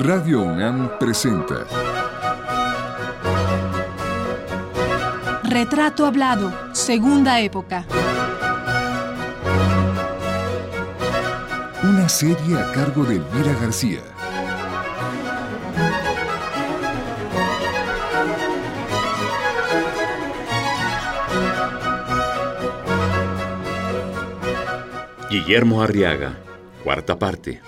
Radio UNAM presenta Retrato Hablado, Segunda Época. Una serie a cargo de Elvira García. Guillermo Arriaga, cuarta parte.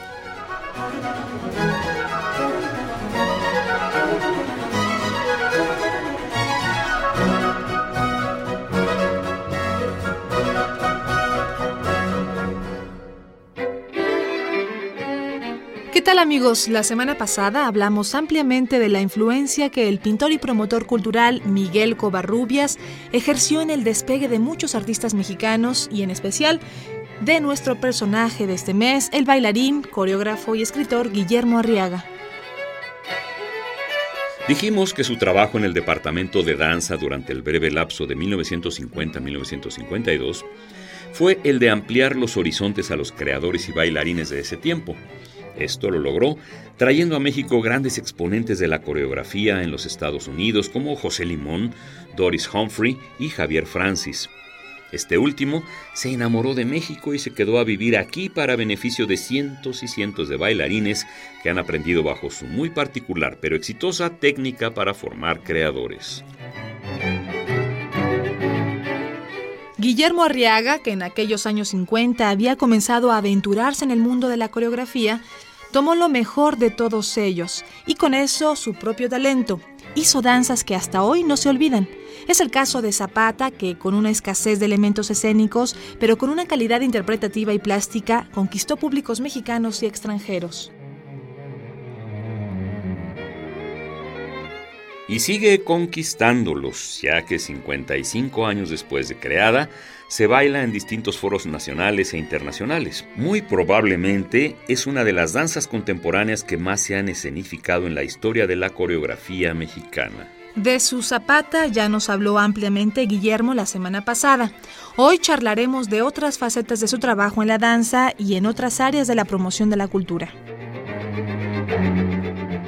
Tal amigos? La semana pasada hablamos ampliamente de la influencia que el pintor y promotor cultural Miguel Covarrubias ejerció en el despegue de muchos artistas mexicanos y en especial de nuestro personaje de este mes, el bailarín, coreógrafo y escritor Guillermo Arriaga. Dijimos que su trabajo en el departamento de danza durante el breve lapso de 1950-1952 fue el de ampliar los horizontes a los creadores y bailarines de ese tiempo. Esto lo logró trayendo a México grandes exponentes de la coreografía en los Estados Unidos como José Limón, Doris Humphrey y Javier Francis. Este último se enamoró de México y se quedó a vivir aquí para beneficio de cientos y cientos de bailarines que han aprendido bajo su muy particular pero exitosa técnica para formar creadores. Guillermo Arriaga, que en aquellos años 50 había comenzado a aventurarse en el mundo de la coreografía, tomó lo mejor de todos ellos y con eso su propio talento. Hizo danzas que hasta hoy no se olvidan. Es el caso de Zapata, que con una escasez de elementos escénicos, pero con una calidad interpretativa y plástica, conquistó públicos mexicanos y extranjeros. y sigue conquistándolos, ya que 55 años después de creada, se baila en distintos foros nacionales e internacionales. Muy probablemente es una de las danzas contemporáneas que más se han escenificado en la historia de la coreografía mexicana. De su zapata ya nos habló ampliamente Guillermo la semana pasada. Hoy charlaremos de otras facetas de su trabajo en la danza y en otras áreas de la promoción de la cultura.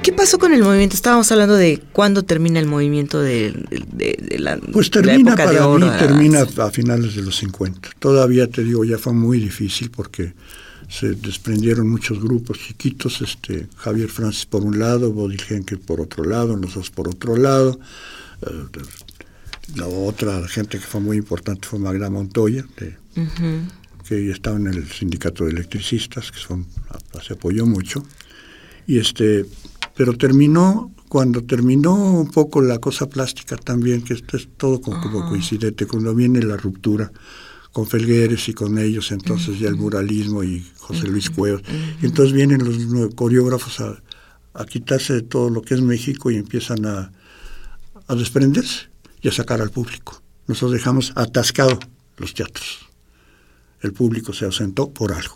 ¿Qué pasó con el movimiento? Estábamos hablando de cuándo termina el movimiento de, de, de la Pues termina para mí, termina a finales de los 50. Todavía te digo, ya fue muy difícil porque se desprendieron muchos grupos chiquitos, este Javier Francis por un lado, Bodil Henkel por otro lado, nosotros por otro lado. Eh, la otra gente que fue muy importante fue Magda Montoya, de, uh -huh. que estaba en el sindicato de electricistas, que son, se apoyó mucho. Y este, pero terminó, cuando terminó un poco la cosa plástica también, que esto es todo como, como coincidente, cuando viene la ruptura con Felgueres y con ellos, entonces uh -huh. ya el muralismo y José Luis Cuevas, uh -huh. entonces vienen los coreógrafos a, a, quitarse de todo lo que es México y empiezan a, a desprenderse y a sacar al público. Nosotros dejamos atascado los teatros. El público se ausentó por algo.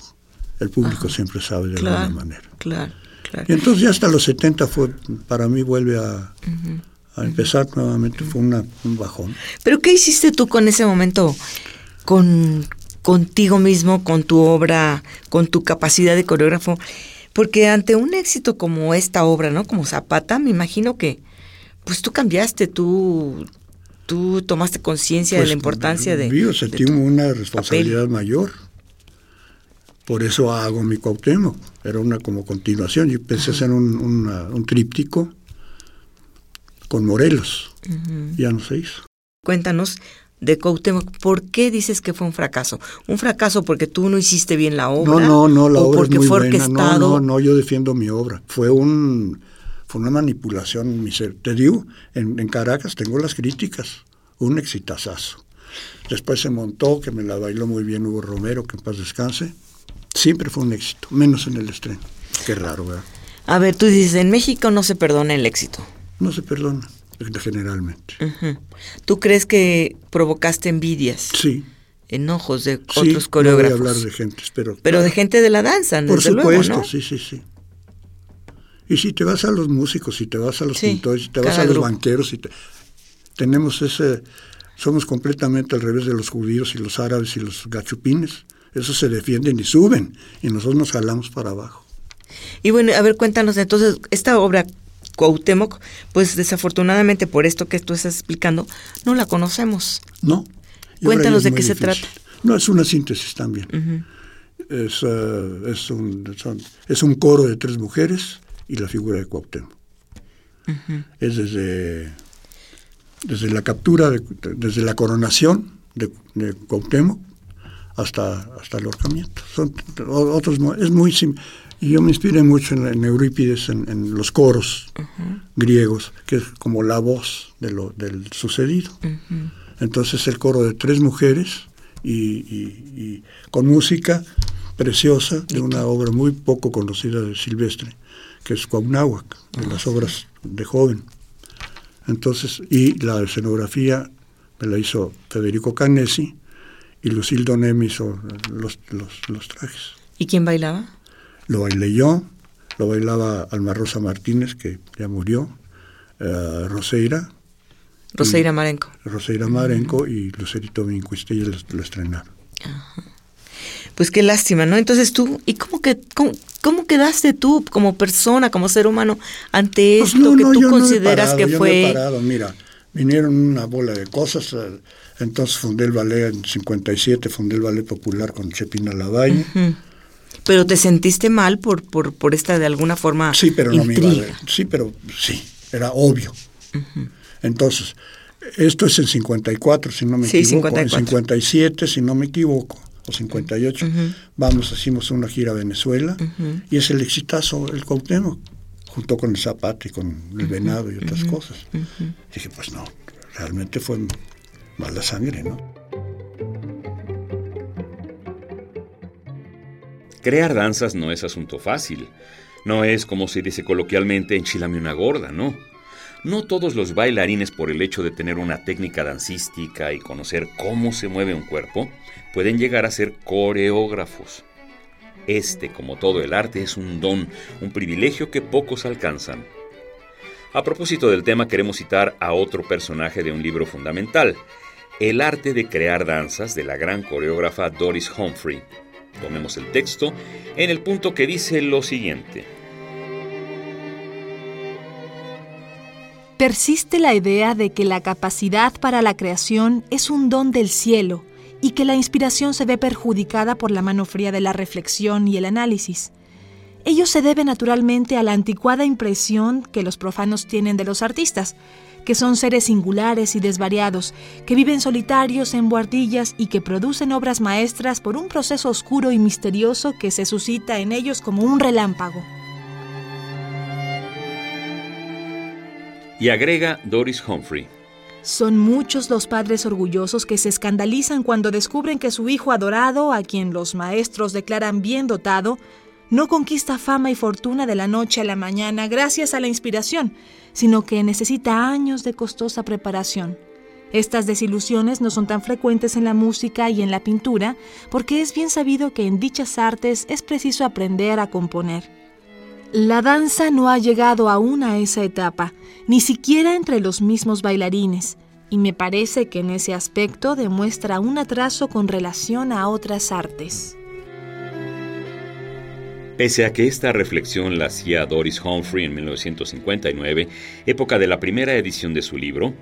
El público Ajá. siempre sabe de claro, alguna manera. Claro. Claro. Y entonces ya hasta los 70 fue, para mí vuelve a, uh -huh. a empezar nuevamente, fue una, un bajón. ¿Pero qué hiciste tú con ese momento, con contigo mismo, con tu obra, con tu capacidad de coreógrafo? Porque ante un éxito como esta obra, ¿no? Como Zapata, me imagino que, pues tú cambiaste, tú, tú tomaste conciencia pues, de la importancia de... Yo sentí de una responsabilidad papel. mayor. Por eso hago mi Cuauhtémoc. Era una como continuación. Yo pensé hacer un, una, un, tríptico con Morelos. Uh -huh. Ya no se hizo. Cuéntanos de Cuauhtémoc, ¿por qué dices que fue un fracaso? ¿Un fracaso porque tú no hiciste bien la obra? No, no, no, la ¿O obra porque es muy fue buena. orquestado? No, no, no, yo defiendo mi obra. Fue un fue una manipulación. Te digo, en, en Caracas tengo las críticas. Un exitazazo. Después se montó, que me la bailó muy bien Hugo Romero, que en paz descanse siempre fue un éxito, menos en el estreno. Qué raro, ¿verdad? A ver, tú dices, en México no se perdona el éxito. No se perdona, generalmente. Uh -huh. ¿Tú crees que provocaste envidias? Sí. Enojos de sí, otros coreógrafos. No voy a hablar de gente, pero. Pero de gente de la danza, Por desde supuesto, luego, ¿no? sí, sí, sí. Y si te vas a los músicos, si te vas a los sí, pintores, si te vas a los grupo. banqueros, si te... tenemos ese. Somos completamente al revés de los judíos y los árabes y los gachupines esos se defienden y suben, y nosotros nos jalamos para abajo. Y bueno, a ver, cuéntanos entonces, esta obra Cuauhtémoc, pues desafortunadamente por esto que tú estás explicando, no la conocemos. No. Cuéntanos de qué se trata. No, es una síntesis también. es, eh, es, un, es un coro de tres mujeres y la figura de Cuauhtémoc. Es desde, desde la captura, desde la coronación de, de Cuauhtémoc hasta, hasta el ahorcamiento. Son otros, es muy y yo me inspiré mucho en, Eurípides, en, los coros griegos, que es como la voz de lo, del sucedido. Entonces el coro de tres mujeres y, con música preciosa de una obra muy poco conocida de Silvestre, que es Cuauhnáhuac, de las obras de joven. Entonces, y la escenografía me la hizo Federico Canesi y Lucille Donem hizo los, los trajes. ¿Y quién bailaba? Lo bailé yo, lo bailaba Alma Rosa Martínez, que ya murió, uh, Roseira. Roseira Marenco. Roseira Marenco y Lucerito Vincuiste, lo, lo estrenaron. Pues qué lástima, ¿no? Entonces tú, ¿y cómo, que, cómo, quedaste tú como persona, como ser humano, ante pues esto que tú consideras que fue... parado, mira, vinieron una bola de cosas, eh, entonces fundé el ballet en 57, fundé el ballet popular con Chepina Lavalle. Pero te sentiste mal por, por, por esta de alguna forma Sí, pero no me iba a Sí, pero sí, era obvio. Entonces, esto es en 54, si no me equivoco. En 57, si no me equivoco, o 58, vamos, hicimos una gira a Venezuela y es el exitazo, el Cuauhtémoc, junto con el Zapata y con el Venado y otras cosas. Dije, pues no, realmente fue mala sangre, ¿no? Crear danzas no es asunto fácil. No es, como se dice coloquialmente, enchilame una gorda, no. No todos los bailarines, por el hecho de tener una técnica dancística y conocer cómo se mueve un cuerpo, pueden llegar a ser coreógrafos. Este, como todo el arte, es un don, un privilegio que pocos alcanzan. A propósito del tema, queremos citar a otro personaje de un libro fundamental, El arte de crear danzas de la gran coreógrafa Doris Humphrey, Tomemos el texto en el punto que dice lo siguiente. Persiste la idea de que la capacidad para la creación es un don del cielo y que la inspiración se ve perjudicada por la mano fría de la reflexión y el análisis. Ello se debe naturalmente a la anticuada impresión que los profanos tienen de los artistas, que son seres singulares y desvariados, que viven solitarios en buhardillas y que producen obras maestras por un proceso oscuro y misterioso que se suscita en ellos como un relámpago. Y agrega Doris Humphrey. Son muchos los padres orgullosos que se escandalizan cuando descubren que su hijo adorado, a quien los maestros declaran bien dotado, no conquista fama y fortuna de la noche a la mañana gracias a la inspiración, sino que necesita años de costosa preparación. Estas desilusiones no son tan frecuentes en la música y en la pintura porque es bien sabido que en dichas artes es preciso aprender a componer. La danza no ha llegado aún a esa etapa, ni siquiera entre los mismos bailarines, y me parece que en ese aspecto demuestra un atraso con relación a otras artes. Pese a que esta reflexión la hacía Doris Humphrey en 1959, época de la primera edición de su libro,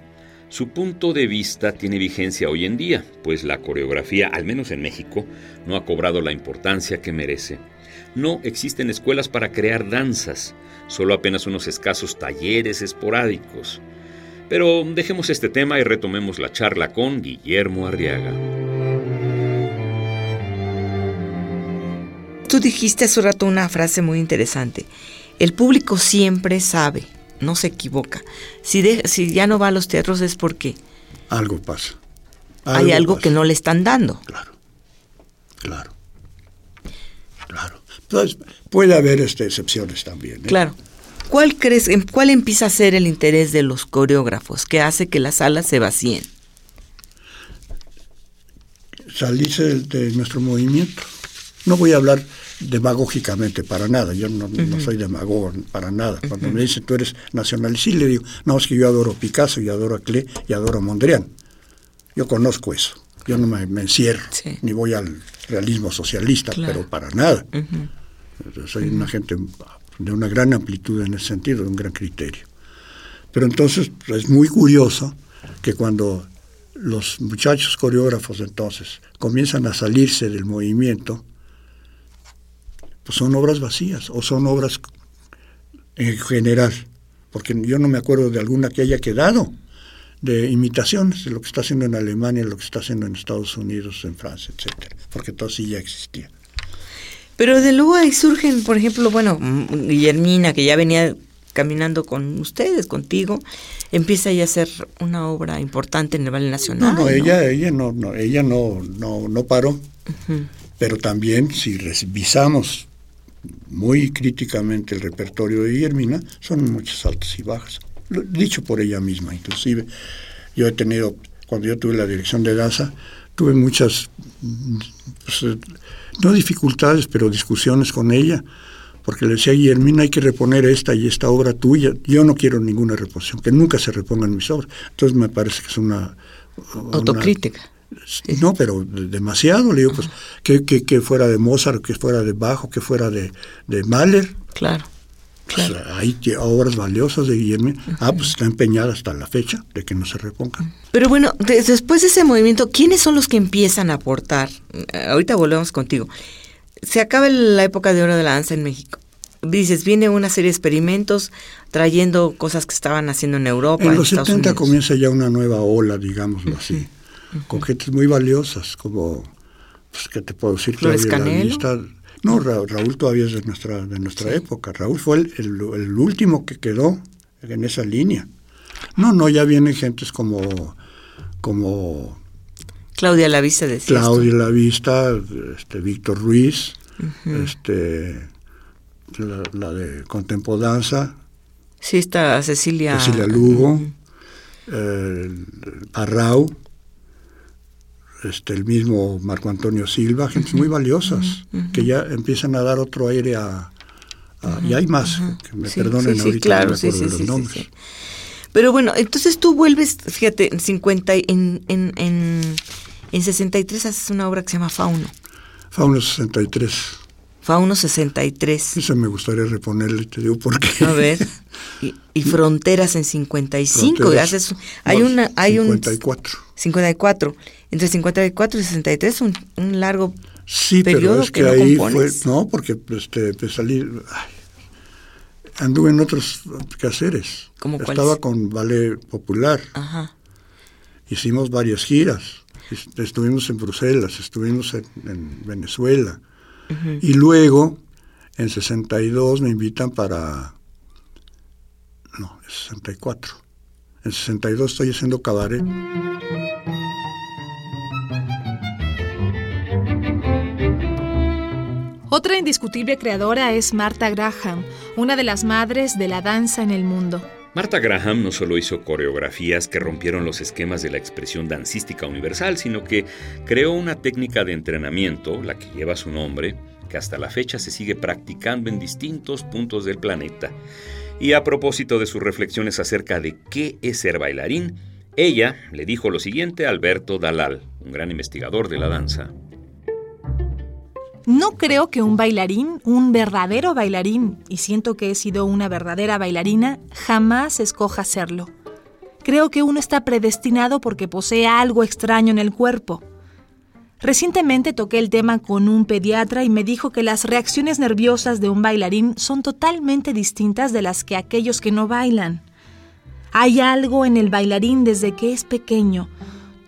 su punto de vista tiene vigencia hoy en día, pues la coreografía, al menos en México, no ha cobrado la importancia que merece. No existen escuelas para crear danzas, solo apenas unos escasos talleres esporádicos. Pero dejemos este tema y retomemos la charla con Guillermo Arriaga. Tú dijiste hace rato una frase muy interesante. El público siempre sabe, no se equivoca. Si, si ya no va a los teatros es porque... Algo pasa. hay algo que no le están dando. Claro, claro, claro. Entonces, puede haber este, excepciones también. ¿eh? Claro. ¿Cuál crees, cuál empieza a ser el interés de los coreógrafos que hace que las salas se vacíen? Salirse de nuestro movimiento. No voy a hablar demagógicamente para nada, yo no, soy demagogo para nada. Cuando me dicen tú eres nacionalista, le digo, no, es que yo adoro Picasso, y adoro a Klee y adoro a Mondrian. Yo conozco eso, yo no me, encierro, ni voy al realismo socialista, pero para nada. Soy una gente de una gran amplitud en ese sentido, de un gran criterio. Pero entonces es muy curioso que cuando los muchachos coreógrafos entonces comienzan a salirse del movimiento, pues son obras vacías o son obras en general, porque yo no me acuerdo de alguna que haya quedado de imitaciones de lo que está haciendo en Alemania, lo que está haciendo en Estados Unidos, en Francia, etcétera, porque todo sí ya existía. Pero de luego ahí surgen, por ejemplo, bueno, Guillermina, que ya venía caminando con ustedes, contigo, empieza ya a hacer una obra importante en el Ballet Nacional. No, no, ella, ella no, no, ella no, no, no paró. Pero también si revisamos muy críticamente el repertorio de Guillermina, son muchas altas y bajas. dicho por ella misma, inclusive. Yo he tenido, cuando yo tuve la dirección de danza, tuve muchas, pues, no dificultades, pero discusiones con ella porque le decía Guillermina, hay que reponer esta y esta obra tuya. Yo no quiero ninguna reposición, que nunca se repongan mis obras. Entonces me parece que es una... Autocrítica. No, pero demasiado, le digo, pues, que, que, fuera de Mozart, que fuera de Bajo, que fuera de, de Mahler. Claro. Pues, hay obras valiosas de Guillermo. Ah, pues está empeñada hasta la fecha de que no se repongan. Pero bueno, después de ese movimiento, ¿quiénes son los que empiezan a aportar? Ahorita volvemos contigo se acaba la época de oro de la danza en México. Dices, viene una serie de experimentos trayendo cosas que estaban haciendo en Europa. En los 70 comienza ya una nueva ola, digámoslo así, con gentes muy valiosas, como, pues, ¿qué te puedo decir? Flores Canelo. No, Raúl todavía es de nuestra, de nuestra época. Raúl fue el, el, último que quedó en esa línea. No, no, ya vienen gentes como, como Claudia Lavista decía. Claudia Lavista, este, Víctor Ruiz, este, la, de Contempodanza. Sí, está Cecilia. Cecilia Lugo, Arrau, este, el mismo Marco Antonio Silva, gente muy valiosas, que ya empiezan a dar otro aire a... y hay más, que me perdonen ahorita, claro, no me los nombres. Pero bueno, entonces tú vuelves, fíjate, en 50, en, en, en en 63 haces una obra que se llama Fauno. Fauno 63. Fauno 63. Eso me gustaría reponerle, te digo por qué. A ver. Y, Fronteras en 55. Haces, hay una, hay 54. Un, 54. Entre 54 y 63, un, un largo sí, periodo pero es que, ahí fue. No, porque este, pues, salí. anduve en otros quehaceres. ¿Cómo Estaba con Ballet Popular. Ajá. Hicimos varias giras estuvimos en Bruselas, estuvimos en, Venezuela. Y luego, en 62, me invitan para... No, en 64. En 62 estoy haciendo cabaret. Otra indiscutible creadora es Martha Graham, una de las madres de la danza en el mundo. Martha Graham no solo hizo coreografías que rompieron los esquemas de la expresión dancística universal, sino que creó una técnica de entrenamiento, la que lleva su nombre, que hasta la fecha se sigue practicando en distintos puntos del planeta. Y a propósito de sus reflexiones acerca de qué es ser bailarín, ella le dijo lo siguiente a Alberto Dalal, un gran investigador de la danza. No creo que un bailarín, un verdadero bailarín, y siento que he sido una verdadera bailarina, jamás escoja serlo. Creo que uno está predestinado porque posee algo extraño en el cuerpo. Recientemente toqué el tema con un pediatra y me dijo que las reacciones nerviosas de un bailarín son totalmente distintas de las que aquellos que no bailan. Hay algo en el bailarín desde que es pequeño,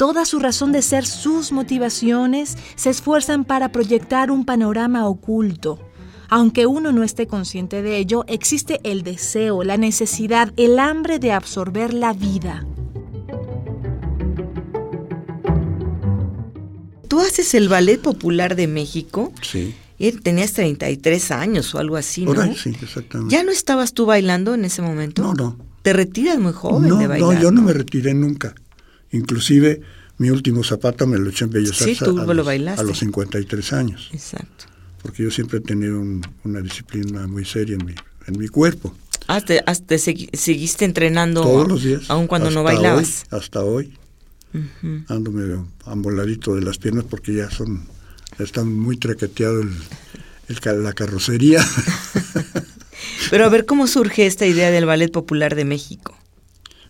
toda su razón de ser, sus motivaciones, se esfuerzan para proyectar un panorama oculto. Aunque uno no esté consciente de ello, existe el deseo, la necesidad, el hambre de absorber la vida. Tú haces el Ballet Popular de México. Sí. tenías 33 años o algo así, ¿no? sí, exactamente. ¿Ya no estabas tú bailando en ese momento? No, no. ¿Te retiras muy joven de bailar? No, yo no me retiré nunca. Inclusive mi último zapato me lo eché en Bellas Artes a, los, 53 años. Exacto. Porque yo siempre he tenido una disciplina muy seria en mi, en mi cuerpo. Ah, te, seguiste entrenando todos los días. Aun cuando no bailabas. hasta hoy. Ando medio amboladito de las piernas porque ya son, están muy traqueteado el, el, la carrocería. Pero a ver, ¿cómo surge esta idea del Ballet Popular de México?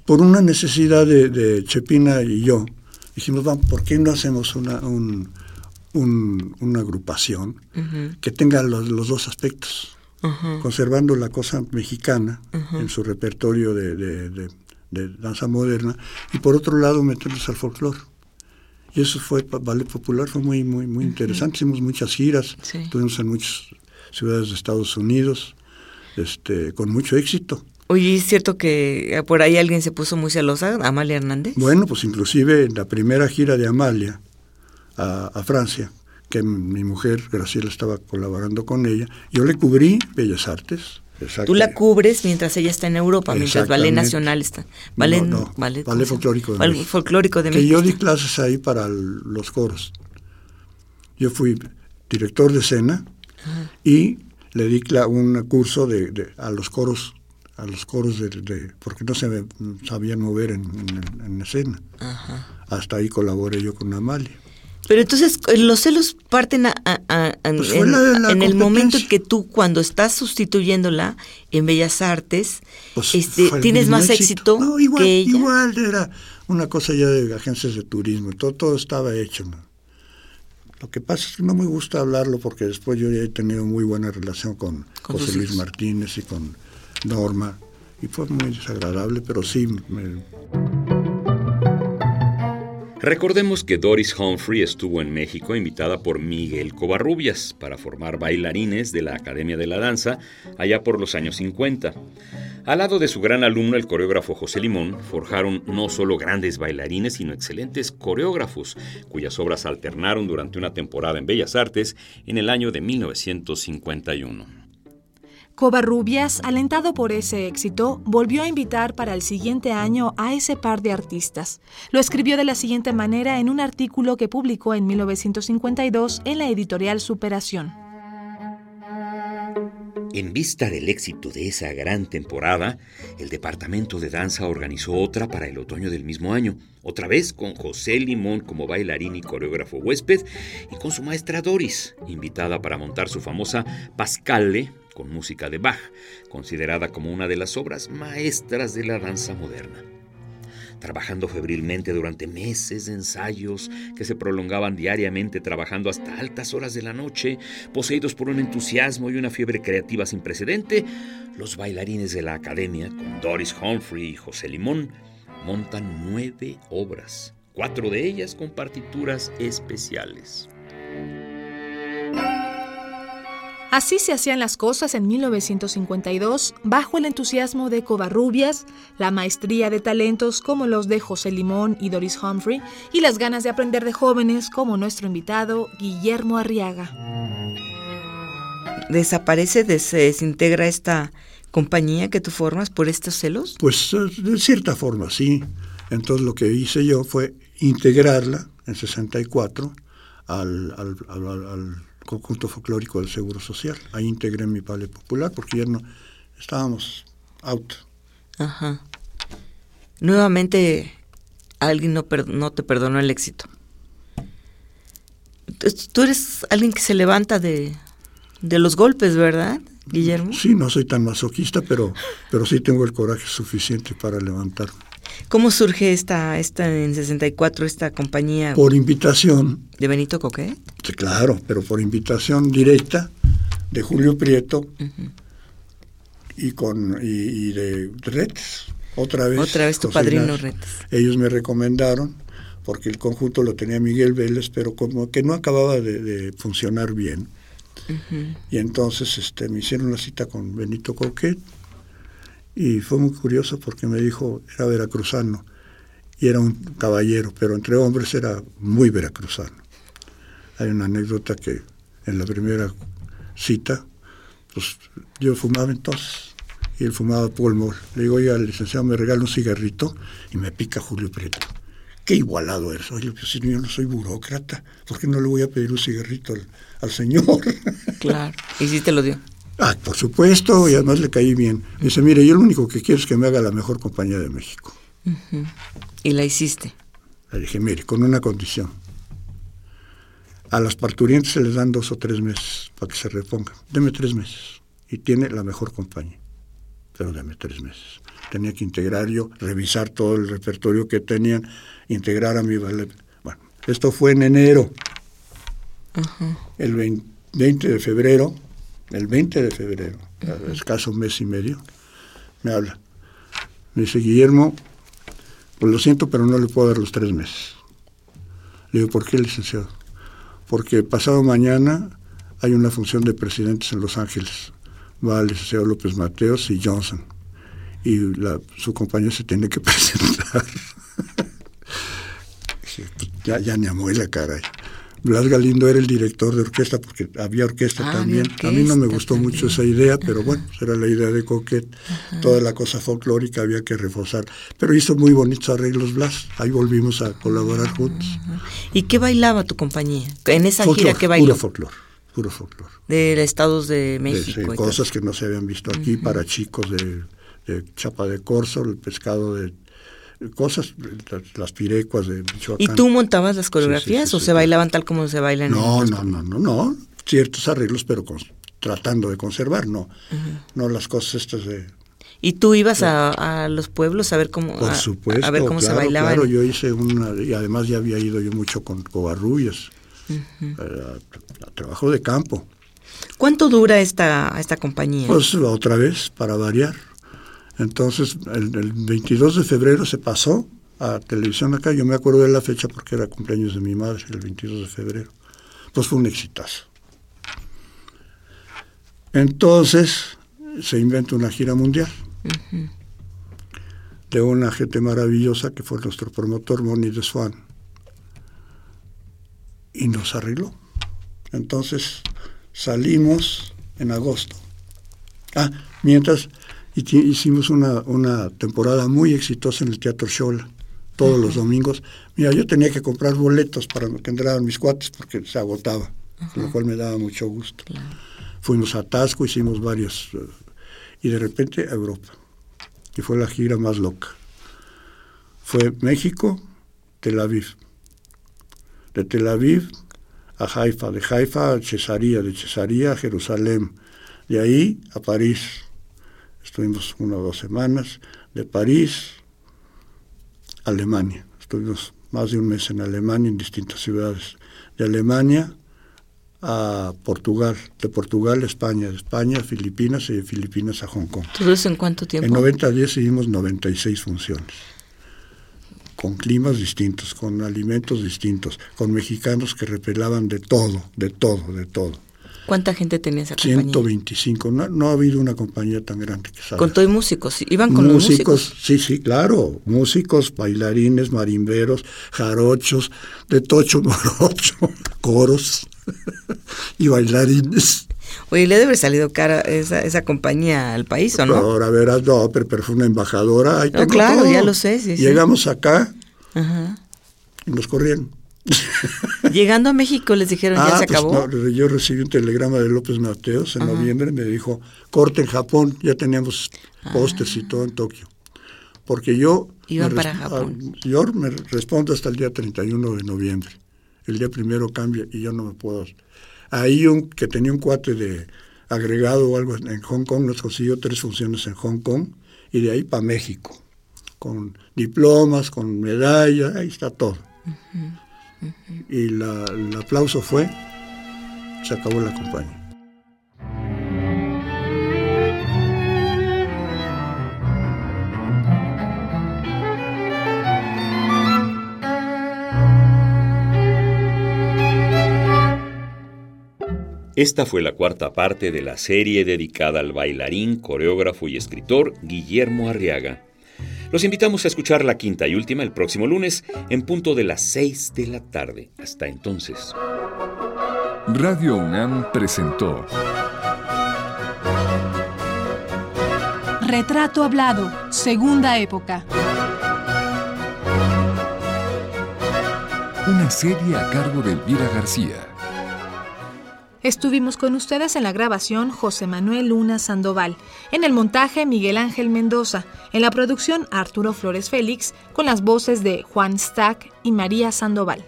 Por una necesidad de, Chepina y yo. Dijimos, vamos, ¿por qué no hacemos una, una agrupación que tenga los, dos aspectos? Conservando la cosa mexicana en su repertorio de, danza moderna y por otro lado meternos al folclore. Y eso fue, Ballet Popular fue muy, muy, muy interesante. Hicimos muchas giras, estuvimos en muchas ciudades de Estados Unidos, este, con mucho éxito. Oye, ¿es cierto que por ahí alguien se puso muy celosa, Amalia Hernández? Bueno, pues inclusive en la primera gira de Amalia a, Francia, que mi mujer Graciela estaba colaborando con ella, yo le cubrí Bellas Artes. Tú la cubres mientras ella está en Europa, mientras Ballet Nacional está. Ballet, ballet, folclórico, de folclórico de Que yo di clases ahí para los coros. Yo fui director de escena y le di un curso de, a los coros a los coros de, porque no se sabían mover en, escena. Hasta ahí colaboré yo con Amalia. Pero entonces eh, los celos parten pues en, el momento en que tú cuando estás sustituyéndola en Bellas Artes, pues este, tienes más éxito, igual, que ella. Igual era una cosa ya de agencias de turismo, todo, todo estaba hecho. Lo que pasa es que no me gusta hablarlo porque después yo ya he tenido muy buena relación con, José Luis Martínez y con Norma y fue muy desagradable, pero sí. Recordemos que Doris Humphrey estuvo en México invitada por Miguel Covarrubias para formar bailarines de la Academia de la Danza allá por los años 50. Al lado de su gran alumno, el coreógrafo José Limón, forjaron no solo grandes bailarines, sino excelentes coreógrafos, cuyas obras alternaron durante una temporada en Bellas Artes en el año de 1951. Covarrubias, alentado por ese éxito, volvió a invitar para el siguiente año a ese par de artistas. Lo escribió de la siguiente manera en un artículo que publicó en 1952 en la editorial Superación. En vista del éxito de esa gran temporada, el Departamento de Danza organizó otra para el otoño del mismo año, otra vez con José Limón como bailarín y coreógrafo huésped y con su maestra Doris, invitada para montar su famosa Pascale con música de Bach, considerada como una de las obras maestras de la danza moderna. Trabajando febrilmente durante meses de ensayos que se prolongaban diariamente trabajando hasta altas horas de la noche, poseídos por un entusiasmo y una fiebre creativa sin precedente, los bailarines de la academia, con Doris Humphrey y José Limón, montan nueve obras, cuatro de ellas con partituras especiales. Así se hacían las cosas en 1952 bajo el entusiasmo de Covarrubias, la maestría de talentos como los de José Limón y Doris Humphrey y las ganas de aprender de jóvenes como nuestro invitado Guillermo Arriaga. ¿Desaparece, se desintegra esta compañía que tú formas por estos celos? Pues eh, de cierta forma, sí. Entonces lo que hice yo fue integrarla en 64 al, al, al conjunto folclórico del Seguro Social. Ahí integré mi ballet popular porque ya no estábamos out. Ajá. Nuevamente alguien no, no te perdonó el éxito. Tú eres alguien que se levanta de, de los golpes, ¿verdad, Guillermo? Sí, no soy tan masoquista, pero, pero sí tengo el coraje suficiente para levantarme. ¿Cómo surge esta, esta en 64 esta compañía? Por invitación. ¿De Benito Coquet? Sí, claro, pero por invitación directa de Julio Prieto y con y, de Retes. Otra vez. Otra vez tu padrino Retes. Ellos me recomendaron porque el conjunto lo tenía Miguel Vélez, pero como que no acababa de, funcionar bien. Y entonces este, me hicieron la cita con Benito Coquet y fue muy curioso porque me dijo, era veracruzano, y era un caballero, pero entre hombres era muy veracruzano. Hay una anécdota que en la primera cita, pues yo fumaba entonces, y él fumaba polvo. Le digo, al licenciado me regala un cigarrito y me pica Julio Prieto. Qué igualado eres. Oye, pues si yo no soy burócrata, ¿por qué no le voy a pedir un cigarrito al, al señor? Claro, y sí te lo dio. Ah, por supuesto, y además le caí bien. Dice, mire, yo lo único que quiero es que me haga la mejor compañía de México. ¿Y la hiciste? Le dije, mire, con una condición. A las parturientes se les dan dos o tres meses para que se repongan. Deme tres meses. Y tiene la mejor compañía. Pero deme tres meses. Tenía que integrar yo, revisar todo el repertorio que tenían, integrar a mi ballet. Bueno, esto fue en enero. El 20 de febrero, el 20 de febrero, escaso un mes y medio, me habla. Me dice, Guillermo, pues lo siento, pero no le puedo dar los tres meses. Le digo, ¿por qué, licenciado? Porque pasado mañana hay una función de presidentes en Los Ángeles. Va el licenciado López Mateos y Johnson. Y su compañero se tiene que presentar. ya, ya me amó la cara. Blas Galindo era el director de orquesta, porque había orquesta ah, también. a mí no me gustó mucho esa idea, pero bueno, era la idea de Coquet. Toda la cosa folclórica había que reforzar. Pero hizo muy bonitos arreglos Blas. Ahí volvimos a colaborar juntos. ¿Y qué bailaba tu compañía? En esa gira, ¿qué bailó? Puro folclore, puro folclore. De Estados de México. cosas que no se habían visto aquí para chicos de, de Chapa de Corzo, el pescado de cosas, las pirecuas de Michoacán. ¿Y tú montabas las coreografías o se bailaban tal como se bailan no, No, no, no, no, ciertos arreglos, pero tratando de conservar, no, no las cosas estas de... ¿Y tú ibas a, los pueblos a ver cómo, Por supuesto, a, ver cómo se bailaba? Claro, yo hice una, y además ya había ido yo mucho con cobarrubias, eh, a, trabajo de campo. ¿Cuánto dura esta, esta compañía? Pues otra vez, para variar entonces, el, 22 de febrero se pasó a televisión acá. Yo me acuerdo de la fecha porque era cumpleaños de mi madre, el 22 de febrero. Pues fue un exitazo. Entonces, se inventa una gira mundial de una gente maravillosa que fue nuestro promotor, Moni de Swan. Y nos arregló. Entonces, salimos en agosto. Ah, mientras y hicimos una, una, temporada muy exitosa en el Teatro Shola, todos los domingos. Mira, yo tenía que comprar boletos para que entraran mis cuates porque se agotaba, lo cual me daba mucho gusto. Fuimos a Tasco, hicimos varios, eh, y de repente a Europa. Y fue la gira más loca. Fue México, Tel Aviv. De Tel Aviv a Haifa, de Haifa a Cesarea, de Cesarea a Jerusalén, de ahí a París Estuvimos una o dos semanas de París, Alemania. Estuvimos más de un mes en Alemania, en distintas ciudades. De Alemania a Portugal, de Portugal a España, de España a Filipinas y de Filipinas a Hong Kong. ¿Todo eso en cuánto tiempo? En 90 días hicimos 96 funciones, con climas distintos, con alimentos distintos, con mexicanos que repelaban de todo, de todo, de todo. ¿Cuánta gente tenía esa compañía? 125. No, no, ha habido una compañía tan grande que salga. Con todo y músicos. ¿Iban con músicos, músicos? Sí, sí, claro. Músicos, bailarines, marimberos, jarochos, de tocho morocho, coros y bailarines. Oye, le debe haber salido cara esa, esa compañía al país, ¿o no? Ahora verás, no, pero, pero fue una embajadora. Ahí no, claro, ya lo sé. Sí, Llegamos acá y nos corrieron. Llegando a México les dijeron ya ah, se pues acabó. yo recibí un telegrama de López Mateos en noviembre, me dijo, corte en Japón, ya teníamos pósters y todo en Tokio. Porque yo Iban para Japón. Ah, yo me respondo hasta el día 31 de noviembre. El día primero cambia y yo no me puedo. Ahí un que tenía un cuate de agregado o algo en Hong Kong nos consiguió tres funciones en Hong Kong y de ahí para México con diplomas, con medallas, ahí está todo y el aplauso fue, se acabó la compañía. Esta fue la cuarta parte de la serie dedicada al bailarín, coreógrafo y escritor Guillermo Arriaga. Los invitamos a escuchar la quinta y última el próximo lunes en punto de las 6 de la tarde. Hasta entonces. Radio UNAM presentó Retrato Hablado, Segunda Época. Una serie a cargo de Elvira García. Estuvimos con ustedes en la grabación José Manuel Luna Sandoval, en el montaje Miguel Ángel Mendoza, en la producción Arturo Flores Félix, con las voces de Juan Stack y María Sandoval.